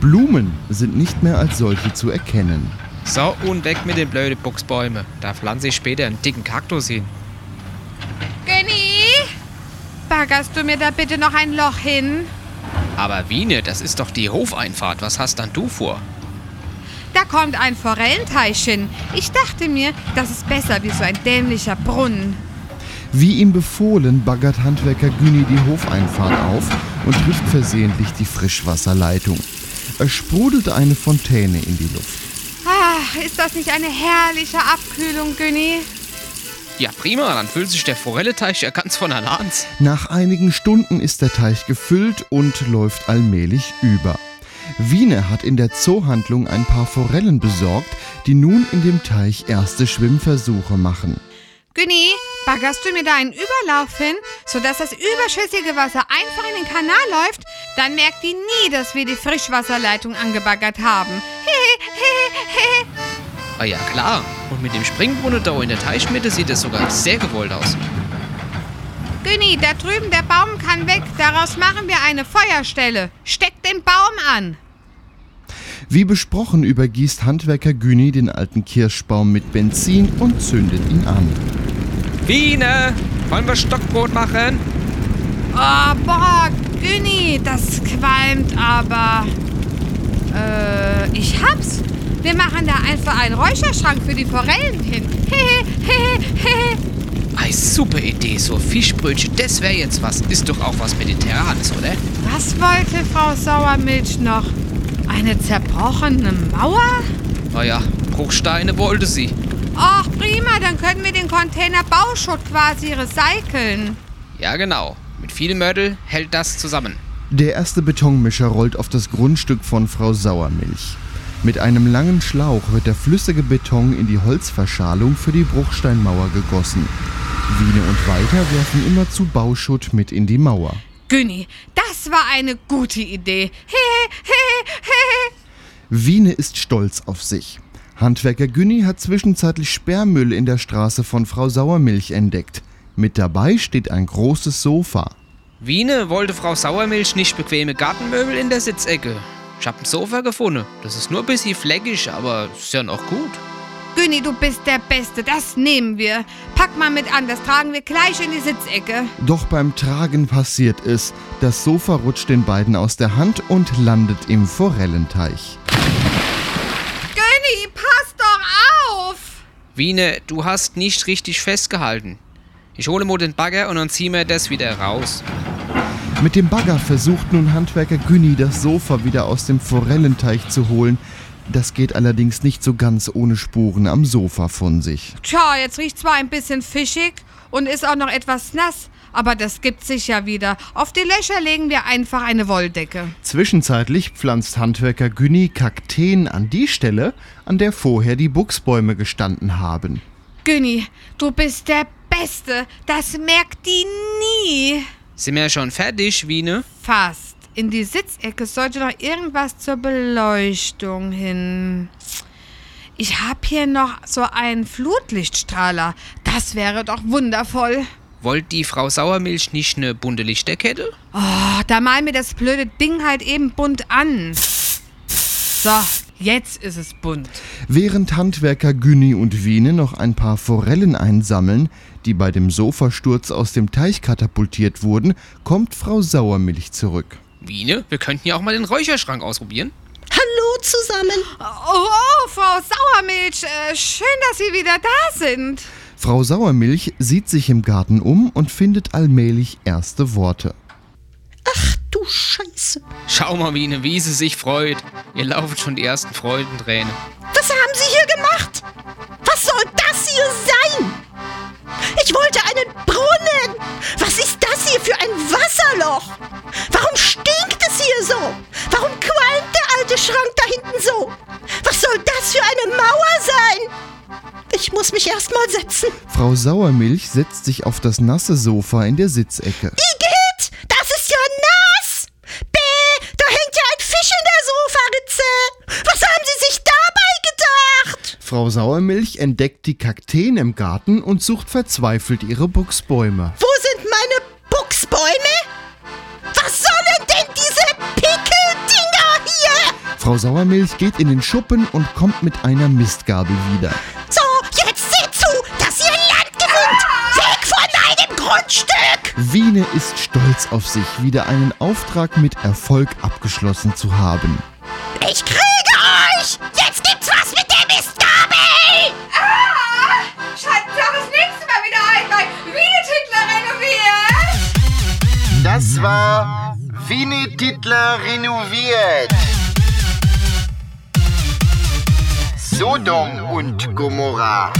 Blumen sind nicht mehr als solche zu erkennen. So, und weg mit den blöden Buchsbäumen. Da pflanze ich später einen dicken Kaktus hin. Genny, baggerst du mir da bitte noch ein Loch hin? Aber Wiene, das ist doch die Hofeinfahrt. Was hast dann du vor? Da kommt ein Forellenteich hin. Ich dachte mir, das ist besser wie so ein dämlicher Brunnen. Wie ihm befohlen, baggert Handwerker Günni die Hofeinfahrt auf und trifft versehentlich die Frischwasserleitung. Es sprudelt eine Fontäne in die Luft. Ach, ist das nicht eine herrliche Abkühlung, Günni? Ja, prima, dann füllt sich der Forelleteich ja ganz von allein. Nach einigen Stunden ist der Teich gefüllt und läuft allmählich über. Wiene hat in der Zoohandlung ein paar Forellen besorgt, die nun in dem Teich erste Schwimmversuche machen. Günni, baggerst du mir da einen Überlauf hin, sodass das überschüssige Wasser einfach in den Kanal läuft? Dann merkt die nie, dass wir die Frischwasserleitung angebaggert haben. Hehehehe. Ah ja, klar. Und mit dem Springbrunnen da in der Teichmitte sieht es sogar sehr gewollt aus. Günni, da drüben der Baum kann weg. Daraus machen wir eine Feuerstelle. Steck den Baum an. Wie besprochen übergießt Handwerker Güni den alten Kirschbaum mit Benzin und zündet ihn an. Wiene, wollen wir Stockbrot machen? Oh, boah, Günni, das qualmt aber. Äh, ich hab's. Wir machen da einfach einen Räucherschrank für die Forellen hin. Hehe, hehe, hehe. Ei, super Idee, so Fischbrötchen, das wäre jetzt was. Ist doch auch was Mediterranes, oder? Was wollte Frau Sauermilch noch? Eine zerbrochene Mauer? Ah ja, Bruchsteine wollte sie. Ach, prima, dann können wir den Container Bauschutt quasi recyceln. Ja, genau. Mit viel Mörtel hält das zusammen. Der erste Betonmischer rollt auf das Grundstück von Frau Sauermilch. Mit einem langen Schlauch wird der flüssige Beton in die Holzverschalung für die Bruchsteinmauer gegossen. Wiene und Walter werfen immerzu Bauschutt mit in die Mauer. Günni, das war eine gute Idee. Hehe, hehe, hehe. Wiene ist stolz auf sich. Handwerker Günni hat zwischenzeitlich Sperrmüll in der Straße von Frau Sauermilch entdeckt. Mit dabei steht ein großes Sofa. Wiene wollte Frau Sauermilch nicht bequeme Gartenmöbel in der Sitzecke. Ich hab ein Sofa gefunden. Das ist nur ein bisschen fleckig, aber ist ja noch gut. Günni, du bist der Beste, das nehmen wir. Pack mal mit an, das tragen wir gleich in die Sitzecke. Doch beim Tragen passiert es. Das Sofa rutscht den beiden aus der Hand und landet im Forellenteich. Günni, pass doch auf! Wiene, du hast nicht richtig festgehalten. Ich hole mal den Bagger und dann ziehen wir das wieder raus. Mit dem Bagger versucht nun Handwerker Günni das Sofa wieder aus dem Forellenteich zu holen. Das geht allerdings nicht so ganz ohne Spuren am Sofa von sich. Tja, jetzt riecht zwar ein bisschen fischig und ist auch noch etwas nass, aber das gibt sich ja wieder. Auf die Löcher legen wir einfach eine Wolldecke. Zwischenzeitlich pflanzt Handwerker Günni Kakteen an die Stelle, an der vorher die Buchsbäume gestanden haben. Günni, du bist der Beste. Das merkt die nie. Sind wir schon fertig, Wiene? Fast. In die Sitzecke sollte noch irgendwas zur Beleuchtung hin. Ich hab hier noch so einen Flutlichtstrahler. Das wäre doch wundervoll. Wollt die Frau Sauermilch nicht eine bunte Lichterkette? Oh, da mal mir das blöde Ding halt eben bunt an. So, jetzt ist es bunt. Während Handwerker Günni und Wiene noch ein paar Forellen einsammeln, die bei dem Sofasturz aus dem Teich katapultiert wurden, kommt Frau Sauermilch zurück. Wiene, wir könnten ja auch mal den Räucherschrank ausprobieren. Hallo zusammen. Oh, oh Frau Sauermilch, äh, schön, dass Sie wieder da sind. Frau Sauermilch sieht sich im Garten um und findet allmählich erste Worte. Ach du Scheiße. Schau mal, Wiene, wie sie sich freut. Ihr laufen schon die ersten Freudentränen. Was haben Sie hier gemacht? Was soll das hier sein? Ich wollte einen Brunnen. Was ist das hier für ein Wasserloch? Warum stinkt es hier so? Warum qualmt der alte Schrank da hinten so? Was soll das für eine Mauer sein? Ich muss mich erst mal setzen. Frau Sauermilch setzt sich auf das nasse Sofa in der Sitzecke. Igitt, das ist ja nass. Bäh, da hängt ja ein Fisch in der Sofaritze. Was haben Sie sich gedacht? Frau Sauermilch entdeckt die Kakteen im Garten und sucht verzweifelt ihre Buchsbäume. Wo sind meine Buchsbäume? Was sollen denn diese Pickeldinger hier? Frau Sauermilch geht in den Schuppen und kommt mit einer Mistgabel wieder. So, jetzt seht zu, dass ihr Land gewinnt. Weg von meinem Grundstück. Wiene ist stolz auf sich, wieder einen Auftrag mit Erfolg abgeschlossen zu haben. Ich kriege Titler renoviert. Sodom und Gomorra.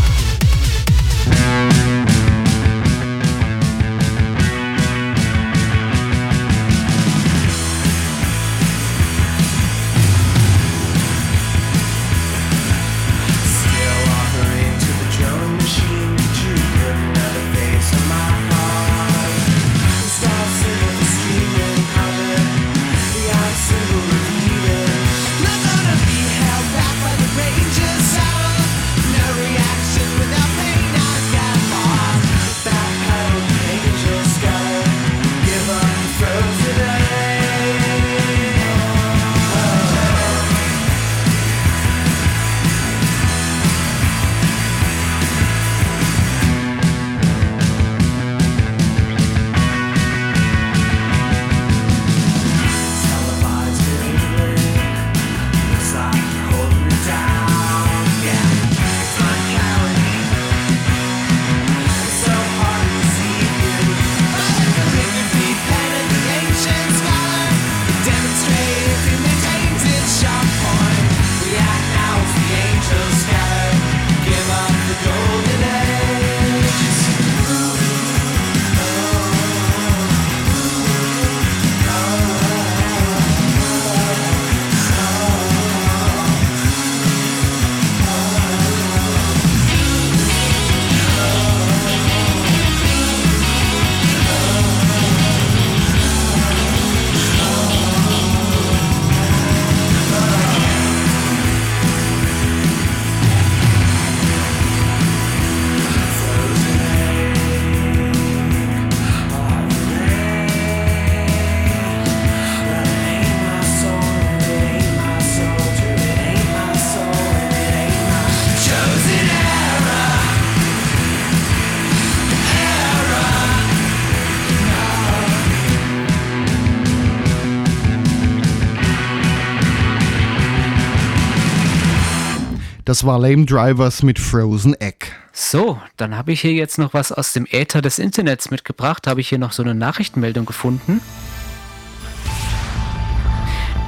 Das war Lame Drivers mit Frozen Egg. So, dann habe ich hier jetzt noch was aus dem Äther des Internets mitgebracht. Habe ich hier noch so eine Nachrichtenmeldung gefunden.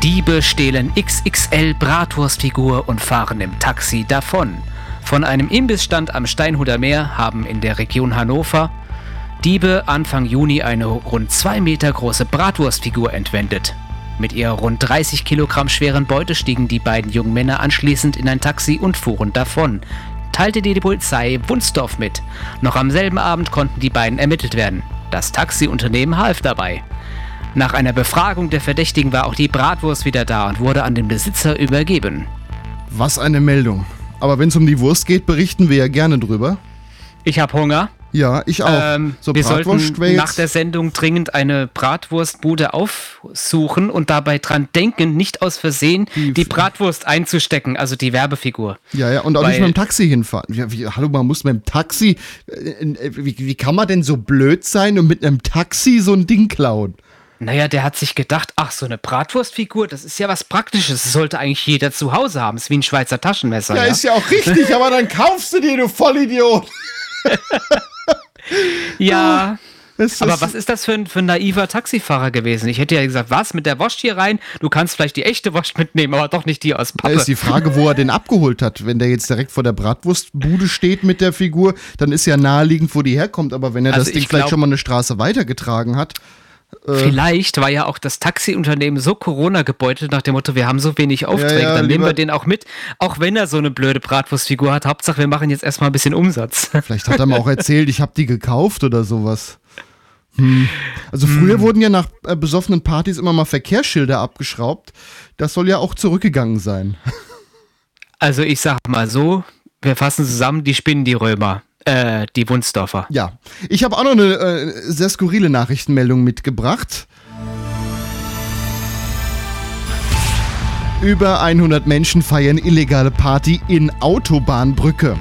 Diebe stehlen XXL Bratwurstfigur und fahren im Taxi davon. Von einem Imbissstand am Steinhuder Meer haben in der Region Hannover Diebe Anfang Juni eine rund zwei Meter große Bratwurstfigur entwendet. Mit ihrer rund 30 Kilogramm schweren Beute stiegen die beiden jungen Männer anschließend in ein Taxi und fuhren davon, teilte die Polizei Wunsdorf mit. Noch am selben Abend konnten die beiden ermittelt werden. Das Taxiunternehmen half dabei. Nach einer Befragung der Verdächtigen war auch die Bratwurst wieder da und wurde an den Besitzer übergeben. Was eine Meldung. Aber wenn es um die Wurst geht, berichten wir ja gerne drüber. Ich habe Hunger. Ja, ich auch. Ähm, so wir sollten nach der Sendung dringend eine Bratwurstbude aufsuchen und dabei dran denken, nicht aus Versehen die, Bratwurst einzustecken, also die Werbefigur. Ja, ja, und auch Weil- nicht mit dem Taxi hinfahren. Ja, wie, hallo, man muss mit dem Taxi. Äh, äh, wie, wie kann man denn so blöd sein und mit einem Taxi so ein Ding klauen? Naja, der hat sich gedacht, ach, so eine Bratwurstfigur, das ist ja was Praktisches. Das sollte eigentlich jeder zu Hause haben. ist wie ein Schweizer Taschenmesser. Ja, ist ja auch richtig, aber dann kaufst du dir, du Vollidiot. Ja. Es Aber was ist das für ein, für ein naiver Taxifahrer gewesen? Ich hätte ja gesagt, was, mit der Wurst hier rein? Du kannst vielleicht die echte Wurst mitnehmen, aber doch nicht die aus Da Pappe. ist die Frage, wo er den abgeholt hat. Wenn der jetzt direkt vor der Bratwurstbude steht mit der Figur, dann ist ja naheliegend, wo die herkommt. Aber wenn er Also das Ding ich vielleicht glaub- schon mal eine Straße weitergetragen hat. Äh, Vielleicht war ja auch das Taxiunternehmen so Corona gebeutelt nach dem Motto, wir haben so wenig Aufträge, ja, dann nehmen wir den auch mit, auch wenn er so eine blöde Bratwurstfigur hat. Hauptsache, wir machen jetzt erstmal ein bisschen Umsatz. Vielleicht hat er mal auch erzählt, ich habe die gekauft oder sowas. Hm. Also früher wurden ja nach äh, besoffenen Partys immer mal Verkehrsschilder abgeschraubt. Das soll ja auch zurückgegangen sein. Also ich sag mal so, wir fassen zusammen, die spinnen die Römer, äh, die Wunsdorfer. Ja, ich habe auch noch eine äh, sehr skurrile Nachrichtenmeldung mitgebracht. Über 100 Menschen feiern illegale Party in Autobahnbrücke.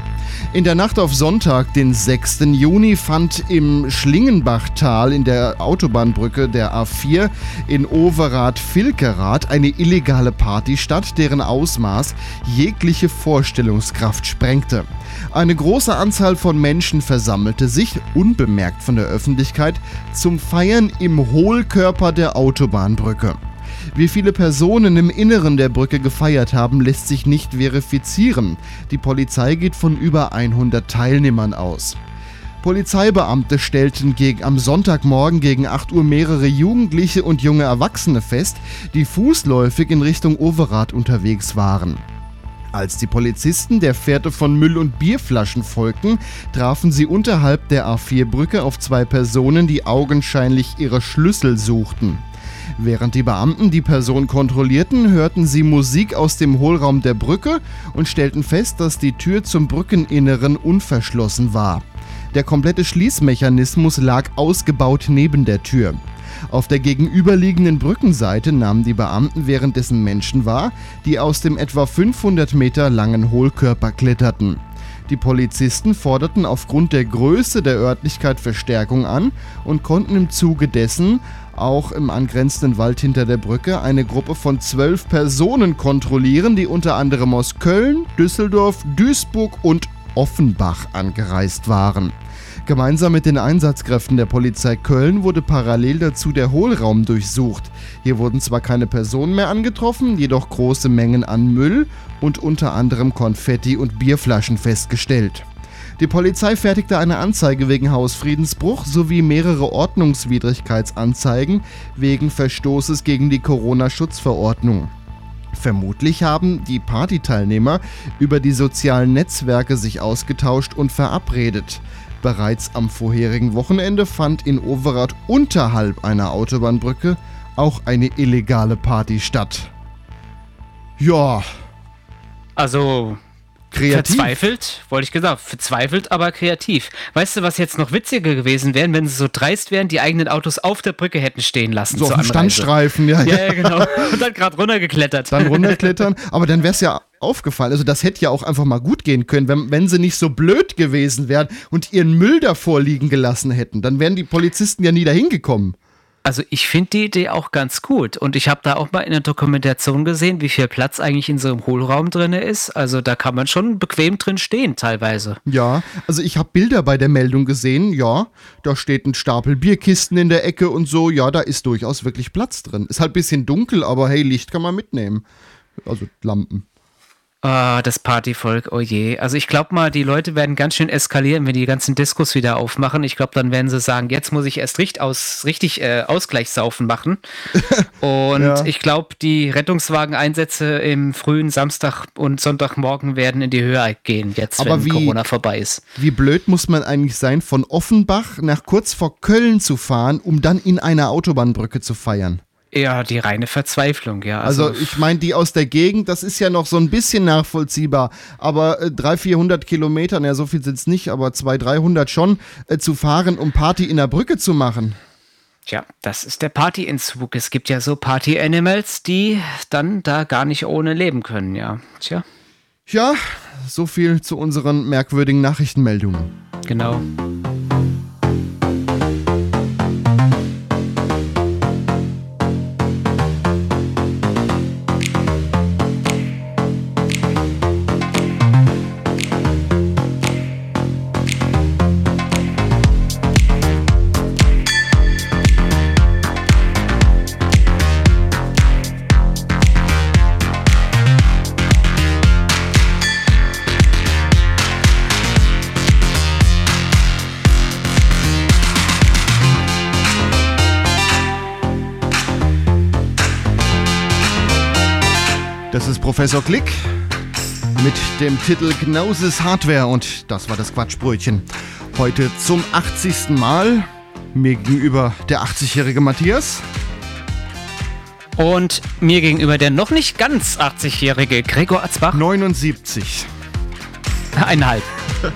In der Nacht auf Sonntag, den 6. Juni, fand im Schlingenbachtal in der Autobahnbrücke der A4 in Overath-Filkerath eine illegale Party statt, deren Ausmaß jegliche Vorstellungskraft sprengte. Eine große Anzahl von Menschen versammelte sich, unbemerkt von der Öffentlichkeit, zum Feiern im Hohlkörper der Autobahnbrücke. Wie viele Personen im Inneren der Brücke gefeiert haben, lässt sich nicht verifizieren. Die Polizei geht von über 100 Teilnehmern aus. Polizeibeamte stellten gegen, am Sonntagmorgen gegen 8 Uhr mehrere Jugendliche und junge Erwachsene fest, die fußläufig in Richtung Overath unterwegs waren. Als die Polizisten der Fährte von Müll- und Bierflaschen folgten, trafen sie unterhalb der A4-Brücke auf zwei Personen, die augenscheinlich ihre Schlüssel suchten. Während die Beamten die Person kontrollierten, hörten sie Musik aus dem Hohlraum der Brücke und stellten fest, dass die Tür zum Brückeninneren unverschlossen war. Der komplette Schließmechanismus lag ausgebaut neben der Tür. Auf der gegenüberliegenden Brückenseite nahmen die Beamten währenddessen Menschen wahr, die aus dem etwa 500 Meter langen Hohlkörper kletterten. Die Polizisten forderten aufgrund der Größe der Örtlichkeit Verstärkung an und konnten im Zuge dessen auch im angrenzenden Wald hinter der Brücke eine Gruppe von zwölf Personen kontrollieren, die unter anderem aus Köln, Düsseldorf, Duisburg und Offenbach angereist waren. Gemeinsam mit den Einsatzkräften der Polizei Köln wurde parallel dazu der Hohlraum durchsucht. Hier wurden zwar keine Personen mehr angetroffen, jedoch große Mengen an Müll und unter anderem Konfetti und Bierflaschen festgestellt. Die Polizei fertigte eine Anzeige wegen Hausfriedensbruch sowie mehrere Ordnungswidrigkeitsanzeigen wegen Verstoßes gegen die Corona-Schutzverordnung. Vermutlich haben die Partyteilnehmer über die sozialen Netzwerke sich ausgetauscht und verabredet. Bereits am vorherigen Wochenende fand in Overath unterhalb einer Autobahnbrücke auch eine illegale Party statt. Ja, Also Kreativ. verzweifelt, wollte ich gesagt, verzweifelt, aber kreativ. Weißt du, was jetzt noch witziger gewesen wäre, wenn sie so dreist wären, die eigenen Autos auf der Brücke hätten stehen lassen so auf dem. Standstreifen, ja, Ja, ja, genau. Und dann gerade runtergeklettert. dann runterklettern. Aber dann wäre es ja aufgefallen. Also das hätte ja auch einfach mal gut gehen können, wenn, wenn sie nicht so blöd gewesen wären und ihren Müll davor liegen gelassen hätten. Dann wären die Polizisten ja nie dahin gekommen. Also ich finde die Idee auch ganz gut. Und ich habe da auch mal in der Dokumentation gesehen, wie viel Platz eigentlich in so einem Hohlraum drin ist. Also da kann man schon bequem drin stehen teilweise. Ja, also ich habe Bilder bei der Meldung gesehen, ja, da steht ein Stapel Bierkisten in der Ecke und so, ja, da ist durchaus wirklich Platz drin. Ist halt ein bisschen dunkel, aber hey, Licht kann man mitnehmen. Also Lampen. Ah, das Partyvolk, oh je. Also ich glaube mal, die Leute werden ganz schön eskalieren, wenn die ganzen Diskos wieder aufmachen. Ich glaube, dann werden sie sagen, jetzt muss ich erst richtig, aus, richtig äh, Ausgleichssaufen machen. Und Ja. ich glaube, die Rettungswageneinsätze im frühen Samstag und Sonntagmorgen werden in die Höhe gehen, jetzt Aber wenn wie- Corona vorbei ist. Wie blöd muss man eigentlich sein, von Offenbach nach kurz vor Köln zu fahren, um dann in einer Autobahnbrücke zu feiern? Ja, die reine Verzweiflung, ja. Also, ich meine, die aus der Gegend, das ist ja noch so ein bisschen nachvollziehbar, aber äh, 300, 400 Kilometer, naja, so viel sind es nicht, aber 200, 300 schon, äh, zu fahren, um Party in der Brücke zu machen. Tja, das ist der Partyentzug. Es gibt ja so Party-Animals, die dann da gar nicht ohne leben können, ja. Tja, Ja, so viel zu unseren merkwürdigen Nachrichtenmeldungen. genau. Professor Klick mit dem Titel Gnausis Hardware und das war das Quatschbrötchen. Heute zum 80. Mal. Mir gegenüber der 80-jährige Matthias. Und mir gegenüber der noch nicht ganz 80-jährige Gregor Atzbach. 79. Eineinhalb.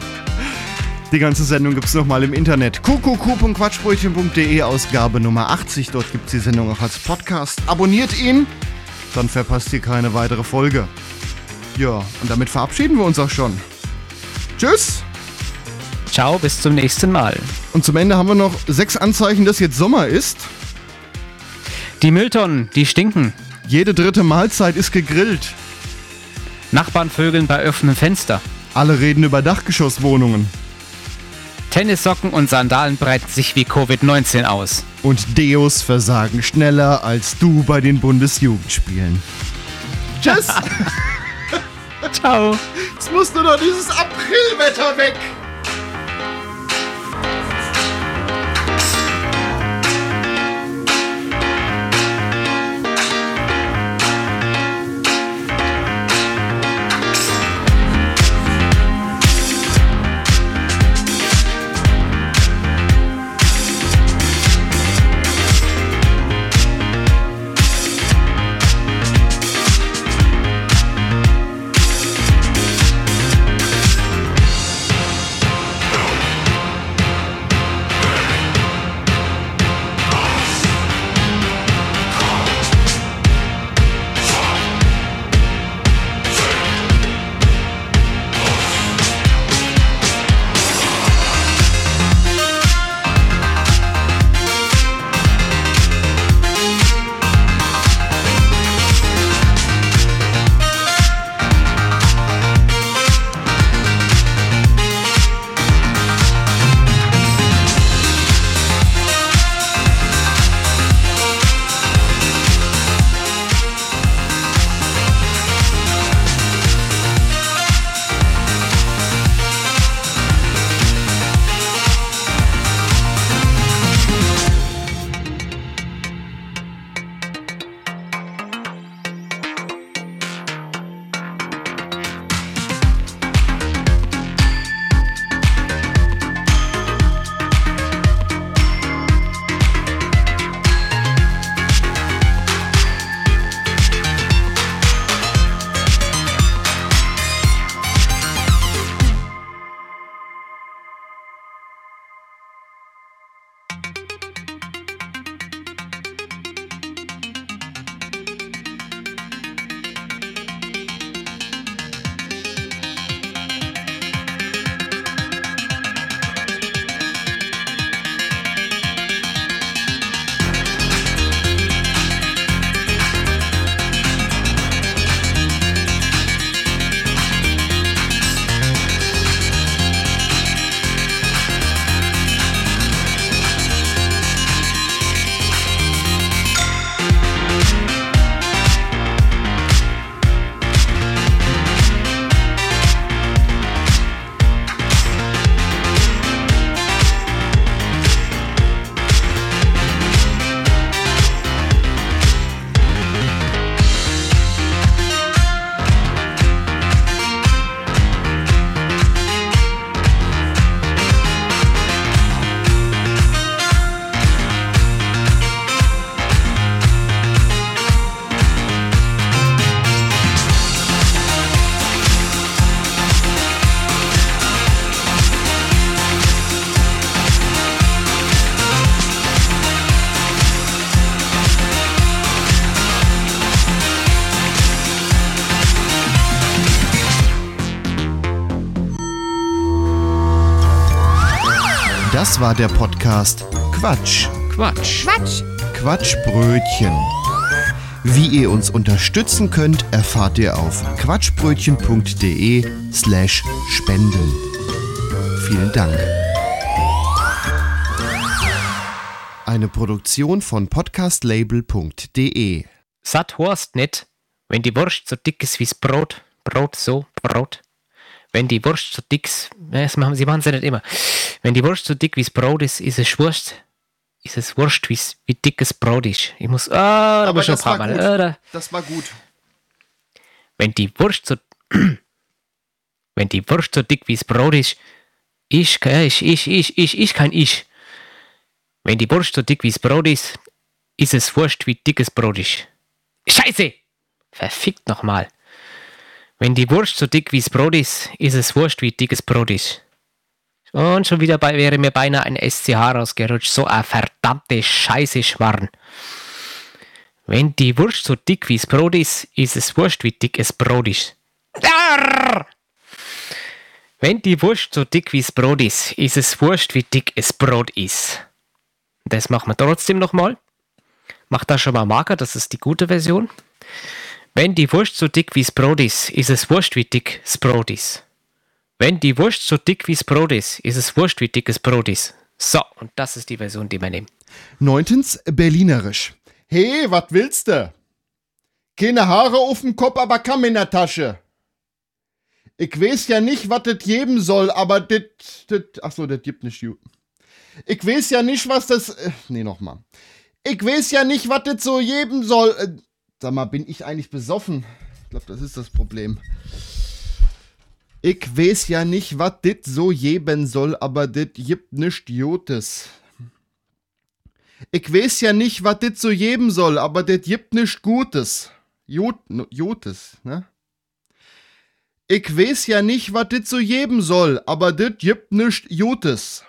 Die ganze Sendung gibt es nochmal im Internet. qqq.quatschbrötchen.de Ausgabe Nummer 80. Dort gibt es die Sendung auch als Podcast. Abonniert ihn, dann verpasst ihr keine weitere Folge. Ja, und damit verabschieden wir uns auch schon. Tschüss! Ciao, bis zum nächsten Mal. Und zum Ende haben wir noch sechs Anzeichen, dass jetzt Sommer ist. Die Mülltonnen, die stinken. Jede dritte Mahlzeit ist gegrillt. Nachbarn vögeln bei offenem Fenster. Alle reden über Dachgeschosswohnungen. Tennissocken und Sandalen breiten sich wie Covid-19 aus. Und Deos versagen schneller als du bei den Bundesjugendspielen. Tschüss! Ciao! Jetzt muss nur noch dieses Aprilwetter weg! Das war der Podcast Quatsch. Quatsch. Quatsch. Quatschbrötchen. Wie ihr uns unterstützen könnt, erfahrt ihr auf quatschbrötchen.de slash spenden. Vielen Dank. Eine Produktion von podcastlabel.de Satt horst nicht, wenn die Wurst so dick ist wie's Brot. Brot so, Brot. Wenn die Wurst so dick ist, das machen, sie machen es ja nicht immer. Wenn die Wurst so dick wie's Brot ist, ist es Wurst. Ist es Wurst, wie's, wie dickes Brot ist. Ich muss, ah, da Aber schon das ein paar Mal. gut. Äh, da, Das war gut. wenn die Wurst so, wenn die Wurst so dick wie's Brot ist, ich, ich, ich, ich, ich, ich kein Ich. Wenn die Wurst so dick wie's Brot ist, ist es Wurst, wie dickes Brot ist. Scheiße! Verfickt nochmal. Wenn die Wurst so dick wie's Brot ist, ist es Wurst, wie dickes Brot ist. Und schon wieder bei, wäre mir beinahe ein SCH rausgerutscht. So ein verdammte Scheiße Schmarrn. Wenn die Wurst so dick wie's Brot ist, ist es Wurst, wie dick es Brot ist. Arr! Wenn die Wurst so dick wie's Brot ist, ist es Wurst, wie dick es Brot ist. Das machen wir trotzdem nochmal. Macht da schon mal Marker, das ist die gute Version. Wenn die Wurst so dick wie's Brot ist, ist es Wurst, wie dick es Brot ist. Wenn die Wurst so dick wie's Brot ist, ist es Wurst, wie dick Brot ist. So, und das ist die Version, die wir nehmen. Neuntens, Berlinerisch. Hey, wat willst du? Keine Haare auf dem Kopf, aber Kamm in der Tasche. Ich weiß ja nicht, was das geben soll, aber das, das, ach so, das gibt nicht gut. Ich weiß ja nicht, was das, äh, nee, nochmal. Ich weiß ja nicht, was das so geben soll. Äh, sag mal, bin ich eigentlich besoffen? Ich glaube, das ist das Problem. Ich weiß ja nicht, was das so geben soll, aber das gibt nicht Jotes. Ich weiß ja nicht, was das so geben soll, aber das gibt nicht Gutes. Jod, Jotes, ne? Ich weiß ja nicht, was das so geben soll, aber das gibt nicht Jotes.